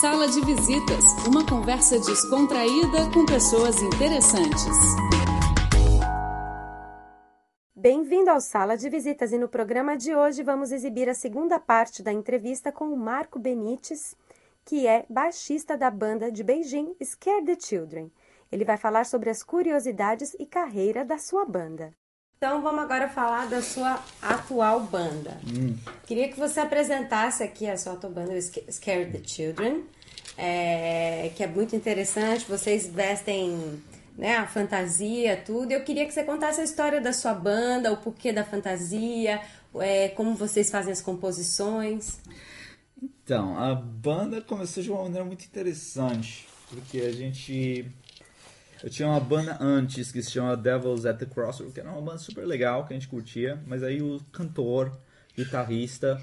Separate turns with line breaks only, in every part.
Sala de Visitas, uma conversa descontraída com pessoas interessantes.
Bem-vindo ao Sala de Visitas e no programa de hoje vamos exibir a segunda parte da entrevista com o Marco Benites, que é baixista da banda de Beijing Scare the Children. Ele vai falar sobre as curiosidades e carreira da sua banda. Então vamos agora falar da sua atual banda. Hum. Queria que você apresentasse aqui a sua atual banda, Scare the Children, é, que é muito interessante. Vocês vestem né, a fantasia, tudo. Eu queria que você contasse a história da sua banda, o porquê da fantasia, é, como vocês fazem as composições.
Então, a banda começou de uma maneira muito interessante, porque a gente eu tinha uma banda antes que se chama Devils at the Crossroads, que era uma banda super legal que a gente curtia, mas aí o cantor, guitarrista,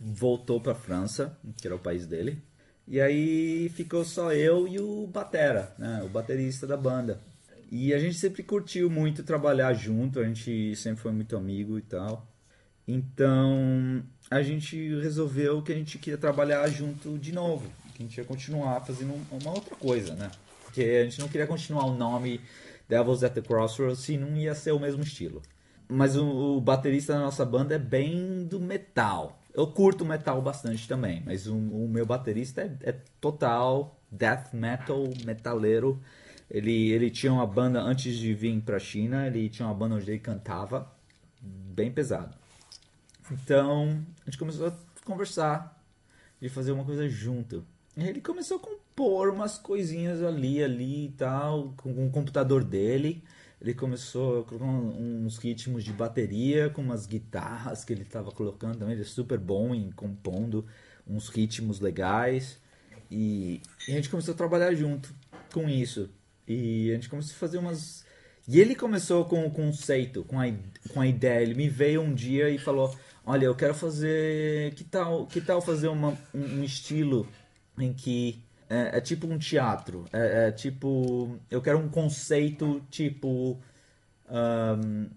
voltou para França, que era o país dele. E aí ficou só eu e o batera, né, o baterista da banda. E a gente sempre curtiu muito trabalhar junto, a gente sempre foi muito amigo e tal. Então a gente resolveu que a gente queria trabalhar junto de novo, que a gente ia continuar fazendo uma outra coisa, né? Porque a gente não queria continuar o nome Devils at the Crossroads se não ia ser o mesmo estilo. Mas o, o baterista da nossa banda é bem do metal. Eu curto metal bastante também, mas o, o meu baterista é, é, total death metal, metaleiro. Ele, ele tinha uma banda antes de vir pra China, ele tinha uma banda onde ele cantava, bem pesado. Então a gente começou a conversar, de fazer uma coisa junto. E ele começou a compor umas coisinhas ali, ali e tal, com o computador dele. Ele começou a colocar uns ritmos de bateria com umas guitarras que ele estava colocando também. Ele é super bom em compondo uns ritmos legais. E, e, a gente começou a trabalhar junto com isso. E a gente começou a fazer umas. E ele começou com o conceito, com a, com a ideia. Ele me veio um dia e falou: Olha, eu quero fazer. Que tal, que tal fazer uma, um, um estilo em que é, é tipo um teatro. É, é, tipo. Eu quero um conceito tipo. Um,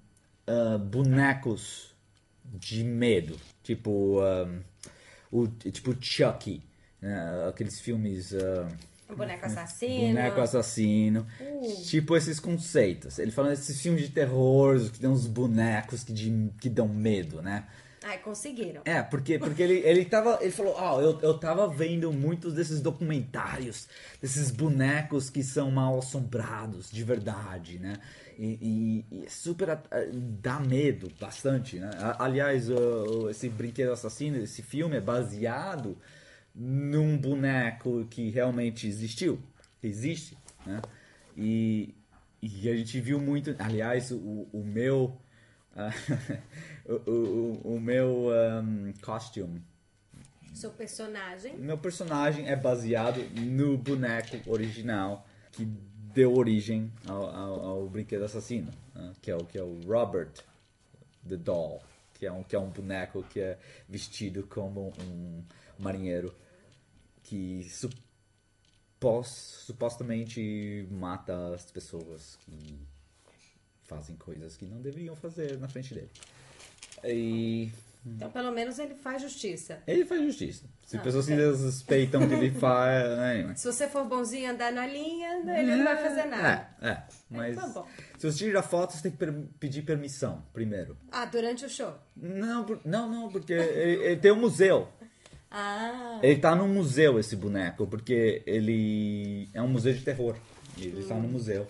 uh, bonecos de medo. Tipo. Um, o, tipo Chucky. Né? Aqueles filmes. Uh,
boneco assassino.
Boneco assassino. Uh. Tipo esses conceitos. Ele fala desses filmes de terror que tem uns bonecos que, de, que dão medo, né?
Ai, conseguiram.
É, porque, porque ele, ele tava. Ele falou, ó, oh, eu, eu tava vendo muitos desses documentários, desses bonecos que são mal assombrados, de verdade, né? E, e, e super dá medo bastante, né? Aliás, esse brinquedo assassino, esse filme é baseado num boneco que realmente existiu, existe, né? E, e a gente viu muito. Aliás, o, o meu o, o, o, meu um, costume.
Seu personagem?
Meu personagem é baseado no boneco original que deu origem ao, ao, ao brinquedo assassino, né? que, é o, que é o Robert the Doll, que é um, que é um boneco que é vestido como um marinheiro que supos, supostamente mata as pessoas que fazem coisas que não deveriam fazer na frente dele. E...
Então, pelo menos ele faz justiça.
Ele faz justiça. Se ah, pessoas se suspeitam que ele faz. Né?
Se você for bonzinho andar na linha, ele é, não vai fazer nada.
É, é. Mas então, se você tira foto, você tem que pedir permissão primeiro.
Ah, durante o show?
Não, não, não, porque ele, ele tem um museu.
Ah.
Ele tá num museu, esse boneco, porque ele é um museu de terror. E ele hum. tá no museu.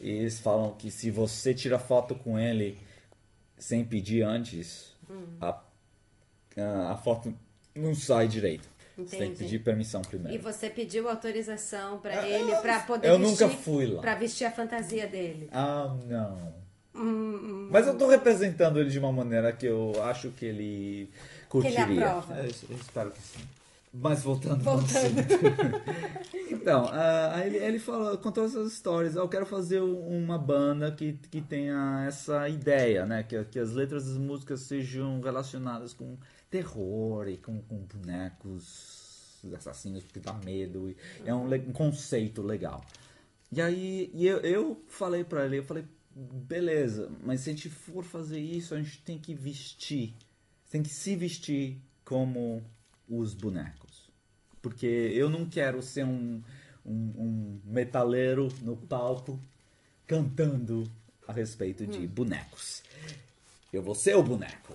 E eles falam que se você tira foto com ele sem pedir antes, hum. a, a, foto não sai direito. Entendi. Você tem que pedir permissão primeiro.
E você pediu autorização para ele para poder
eu
vestir,
nunca fui lá.
Para vestir a fantasia dele.
Ah, não. Hum, hum, Mas eu tô representando ele de uma maneira que eu acho que ele curtiria.
Que ele aprova.
Eu, eu espero que sim. Mas voltando,
voltando.
então, uh, ele, ele falou, contou essas histórias. Eu quero fazer uma banda que, que tenha essa ideia, né? Que, que as letras das músicas sejam relacionadas com terror e com, com bonecos assassinos que dá medo. É um, um, conceito legal. E aí e eu, eu falei pra ele, eu falei, beleza, mas se a gente for fazer isso, a gente tem que vestir. Tem que se vestir como os bonecos. Porque eu não quero ser um, um, um metaleiro no palco cantando a respeito de bonecos. Eu vou ser o boneco.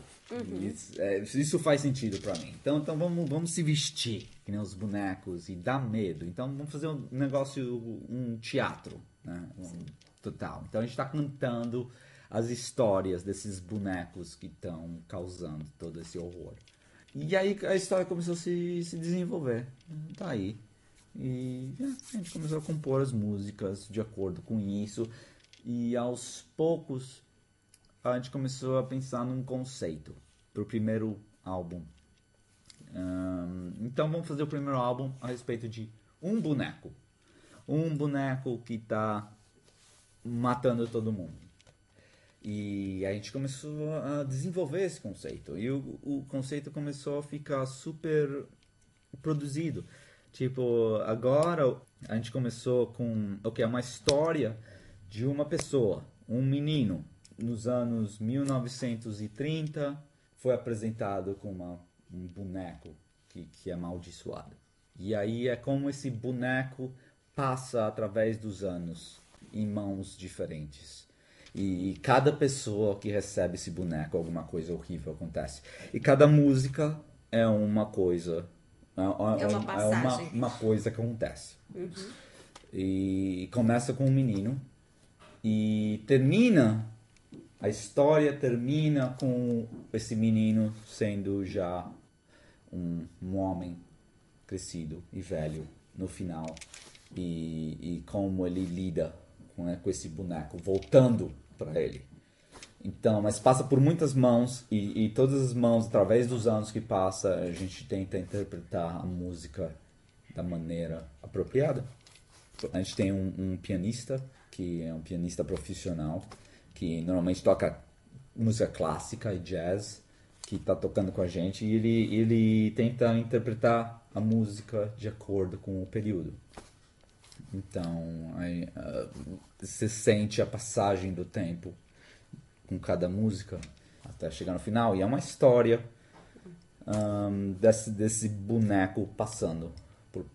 Isso, é, isso faz sentido pra mim. Então, então vamos, vamos se vestir que nem os bonecos e dar medo. Então vamos fazer um negócio, um teatro, né? Um- total. Então a gente tá cantando as histórias desses bonecos que estão causando todo esse horror. E aí a história começou a se, se desenvolver. Tá aí. E é, a gente começou a compor as músicas de acordo com isso. E aos poucos a gente começou a pensar num conceito pro primeiro álbum. Ahn, então vamos fazer o primeiro álbum a respeito de um boneco. Um boneco que tá matando todo mundo. E a gente começou a desenvolver esse conceito. E o, o conceito começou a ficar super produzido. Tipo, agora a gente começou com o que é uma história de uma pessoa, um menino, nos anos 1930, foi apresentado como uma- um boneco que, que é amaldiçoado. E aí é como esse boneco passa através dos anos em mãos diferentes. E, e cada pessoa que recebe esse boneco, alguma coisa horrível acontece. E cada música é uma coisa. É,
É uma
é
passagem.
uma coisa que acontece. E começa com um menino e termina a história termina com esse menino sendo já um, um homem crescido e velho no final e, e como ele lida com, né, com esse boneco voltando para ele. Então mas passa por muitas mãos e, e todas as mãos através dos anos que passa a gente tenta interpretar a música da maneira apropriada. A gente tem um, um pianista que é um pianista profissional que normalmente toca música clássica e jazz que está tocando com a gente e ele ele tenta interpretar a música de acordo com o período então aí, ah, você sente a passagem do tempo com cada música até chegar no final e é uma história ahn, desse, desse boneco passando por,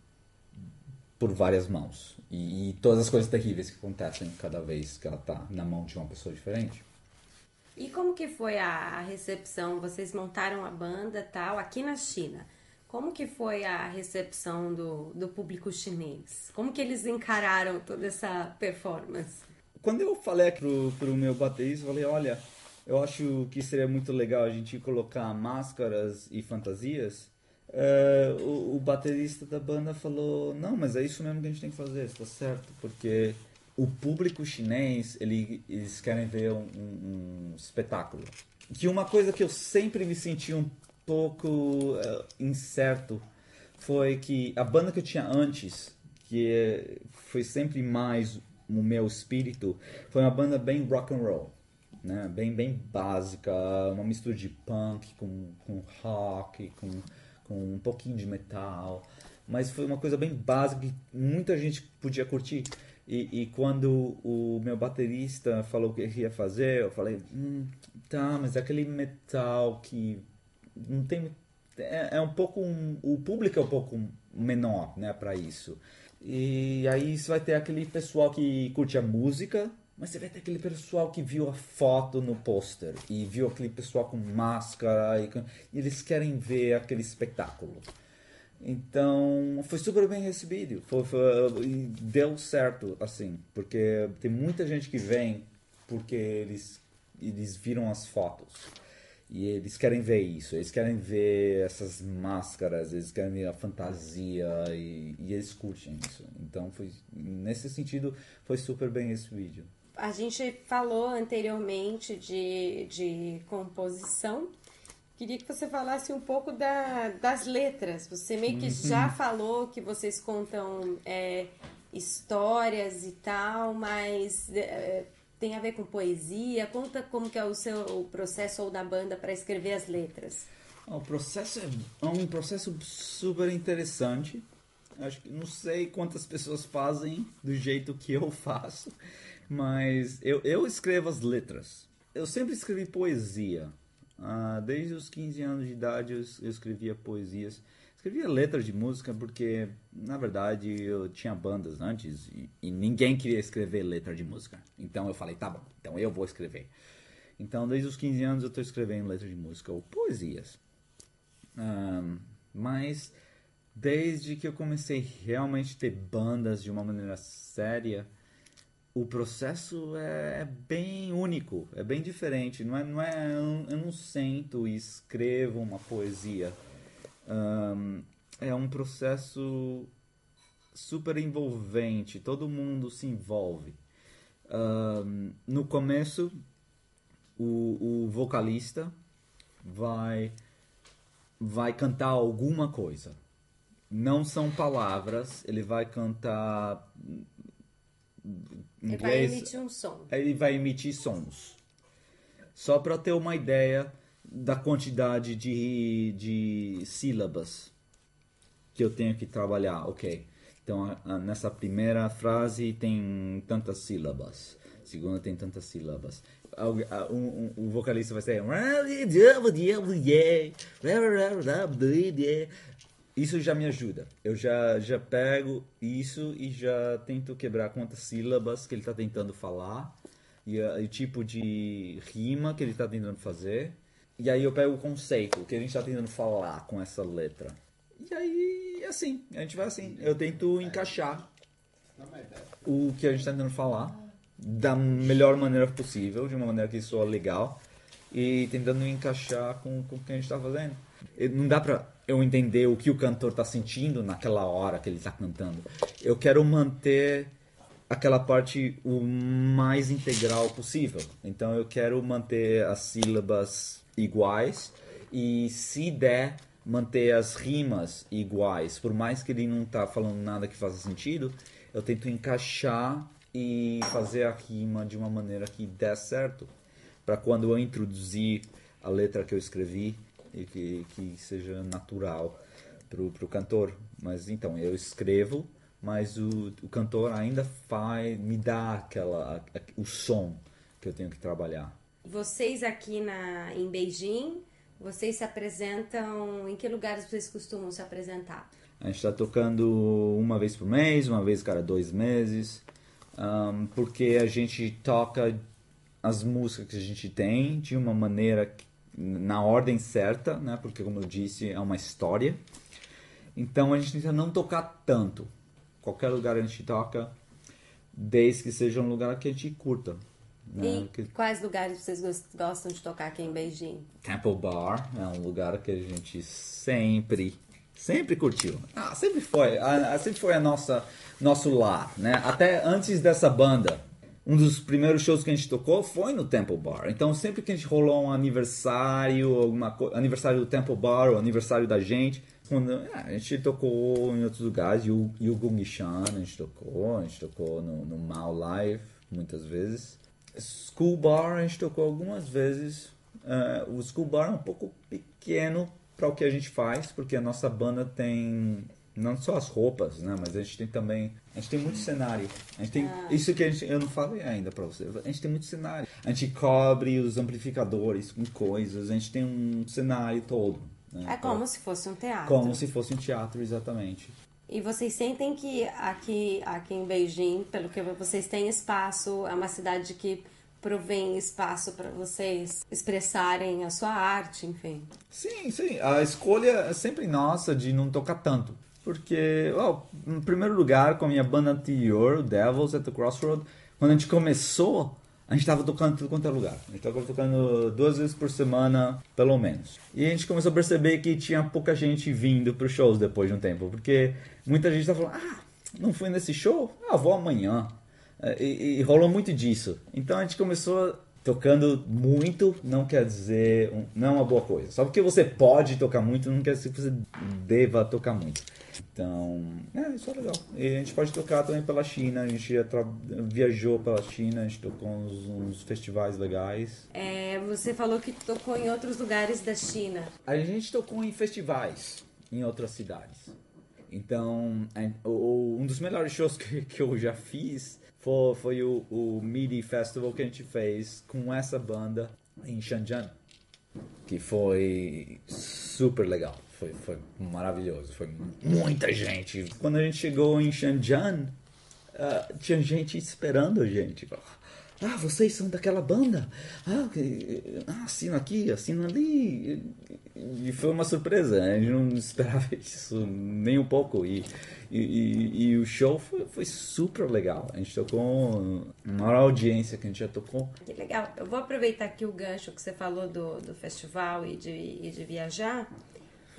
por várias mãos e, e todas as coisas terríveis que acontecem cada vez que ela tá na mão de uma pessoa diferente.
E como que foi a recepção? Vocês montaram a banda tal aqui na China. Como que foi a recepção do, do público chinês? Como que eles encararam toda essa performance?
Quando eu falei pro, pro meu baterista, falei, olha, eu acho que seria muito legal a gente colocar máscaras e fantasias. É, o, o baterista da banda falou, não, mas é isso mesmo que a gente tem que fazer, está certo, porque o público chinês, ele, eles querem ver um, um- um espetáculo. Que uma coisa que eu sempre me senti um pouco eh, incerto foi que a banda que eu tinha antes, que eh, foi sempre mais o meu espírito, foi uma banda bem rock and roll, né? Bem bem básica, uma mistura de punk com, com rock, com, com um pouquinho de metal, mas foi uma coisa bem básica que muita gente podia curtir. E, e quando o meu baterista falou o que ia fazer, eu falei, hum, tá, mas é aquele metal que não tem é, é um pouco um, o público é um pouco menor né para isso. E aí você vai ter aquele pessoal que curte a música mas você vai ter aquele pessoal que viu a foto no pôster e viu aquele pessoal com máscara e, e eles querem ver aquele espetáculo. Então foi super bem recebido foi, foi- deu certo assim porque tem muita gente que vem porque eles eles viram as fotos e eles querem ver isso, eles querem ver essas máscaras, eles querem ver a fantasia e, e eles curtem isso. Então, foi, nesse sentido, foi super bem esse vídeo.
A gente falou anteriormente de, de composição. Queria que você falasse um pouco da, das letras. Você meio que já falou que vocês contam é, histórias e tal, mas é, tem a ver com poesia. Conta como que é o seu processo ou da banda para escrever as letras.
O processo é um processo super interessante. Acho que não sei quantas pessoas fazem do jeito que eu faço, mas eu, eu escrevo as letras. Eu sempre escrevi poesia. Ah, desde os 15 anos de idade eu, eu escrevia poesias. Escrevia letra de música porque, na verdade, eu tinha bandas antes e, e, ninguém queria escrever letra de música. Então eu falei, tá bom, então eu vou escrever. Então, desde os 15 anos eu estou escrevendo letra de música ou poesias. Um, mas, desde que eu comecei realmente a ter bandas de uma maneira séria, o processo é, é, bem único, é bem diferente. Não é, não é, eu não sento e escrevo uma poesia. Um, é um processo super envolvente, todo mundo se envolve. Um, no começo, o, o vocalista vai vai cantar alguma coisa. Não são palavras, ele vai cantar
ele vai emitir um som.
Ele vai emitir sons. Só para ter uma ideia da quantidade de, de sílabas que eu tenho que trabalhar. Ok. Então, a, a, nessa primeira frase tem tantas sílabas. Segunda tem tantas sílabas. O, um, um, o vocalista vai ser isso já me ajuda. Eu já, já pego isso e já tento quebrar quantas sílabas que ele está tentando falar e, o tipo de rima que ele está tentando fazer. E aí eu pego o conceito, o que a gente está tentando falar com essa letra. E aí, assim, a gente vai assim. Eu tento encaixar o que a gente está tentando falar da melhor maneira possível, de uma maneira que soa legal, e tentando encaixar com, com o que a gente está fazendo. Não dá pra eu entender o que o cantor está sentindo naquela hora que ele está cantando. Eu quero manter aquela parte o mais integral possível. Então eu quero manter as sílabas iguais e se der manter as rimas iguais, por mais que ele não está falando nada que faça sentido, eu tento encaixar e fazer a rima de uma maneira que dê certo, para quando eu introduzir a letra que eu escrevi e que, que seja natural para o cantor. Mas então, eu escrevo, mas o, o cantor ainda faz, me dá aquela, o som que eu tenho que trabalhar.
Vocês aqui na, em Beijing, vocês se apresentam, em que lugares vocês costumam se apresentar?
A gente está tocando uma vez por mês, uma vez cada dois meses, um, porque a gente toca as músicas que a gente tem de uma maneira na ordem certa, né? Porque como eu disse, é uma história. Então a gente tenta não tocar tanto. Qualquer lugar a gente toca, desde que seja um lugar que a gente curta.
Né? E que... quais lugares vocês gostam de tocar aqui em Beijing?
Temple Bar é um lugar que a gente sempre, sempre curtiu. Ah, sempre foi, a, sempre foi a nossa nosso lar, né? Até antes dessa banda, um dos primeiros shows que a gente tocou foi no Temple Bar. Então, sempre que a gente rolou um aniversário, alguma aniversário do Temple Bar, ou aniversário da gente, quando, é, a gente tocou em outros lugares, o Gung Shan a gente tocou, a gente tocou no, no Mao Live muitas vezes. School Bar a gente tocou algumas vezes. Uh, o School Bar é um pouco pequeno para o que a gente faz, porque a nossa banda tem não só as roupas, né? Mas a gente tem também, a gente tem muito cenário. A gente tem ah. isso que a gente, eu não falei ainda para você. A gente tem muito cenário. A gente cobre os amplificadores com coisas. A gente tem um cenário todo.
Né? É como se fosse um teatro.
Como se fosse um teatro, exatamente.
E vocês sentem que aqui, aqui em Beijing, pelo que vocês têm espaço, é uma cidade que provém espaço para vocês expressarem a sua arte, enfim.
Sim, sim. A escolha é sempre nossa de não tocar tanto. Porque, well, em primeiro lugar, com a minha banda anterior, Devils at the Crossroad, quando a gente começou, a gente estava tocando tudo quanto é lugar. A gente estava tocando duas vezes por semana, pelo menos. E a gente começou a perceber que tinha pouca gente vindo para os shows depois de um tempo. Porque muita gente estava falando, ah, não fui nesse show? Ah, vou amanhã. É, e, e rolou muito disso. Então a gente começou tocando muito não quer dizer não é uma boa coisa. Só porque você pode tocar muito não quer dizer que você deva tocar muito. Então, é, isso é legal. E a gente pode tocar também pela China, a gente viajou pela China, a gente tocou uns, uns festivais legais.
É, você falou que tocou em outros lugares da China.
A gente tocou em festivais em outras cidades. Então, um dos melhores shows que, que eu já fiz foi, foi o, o MIDI Festival que a gente fez com essa banda em Shenzhen, que foi super legal foi, foi maravilhoso, foi muita gente. Quando a gente chegou em Shenzhen, uh, tinha gente esperando a gente. Ah, vocês são daquela banda? Ah, ah assina aqui, assina ali. E foi uma surpresa, a gente não esperava isso nem um pouco. E, e, e, o show foi, foi, super legal. A gente tocou maior audiência que a gente já tocou.
Que legal. Eu vou aproveitar aqui o gancho que você falou do, do festival e de, e de viajar.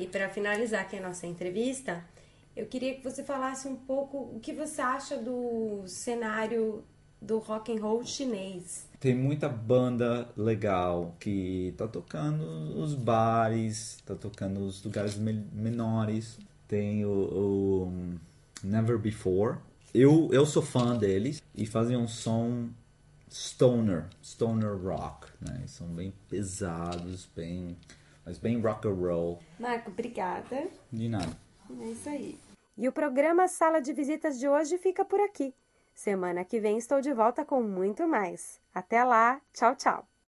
E para finalizar aqui a nossa entrevista, eu queria que você falasse um pouco o que você acha do cenário do rock and roll chinês.
Tem muita banda legal que tá tocando os bares, tá tocando os lugares menores. Tem o, o Never Before. Eu, eu sou fã deles e fazem um som stoner, stoner rock, né? São bem pesados, bem, mas bem rock and roll.
Marco, obrigada.
De nada.
É isso aí. E o programa Sala de Visitas de hoje fica por aqui. Semana que vem estou de volta com muito mais. Até lá, tchau, tchau!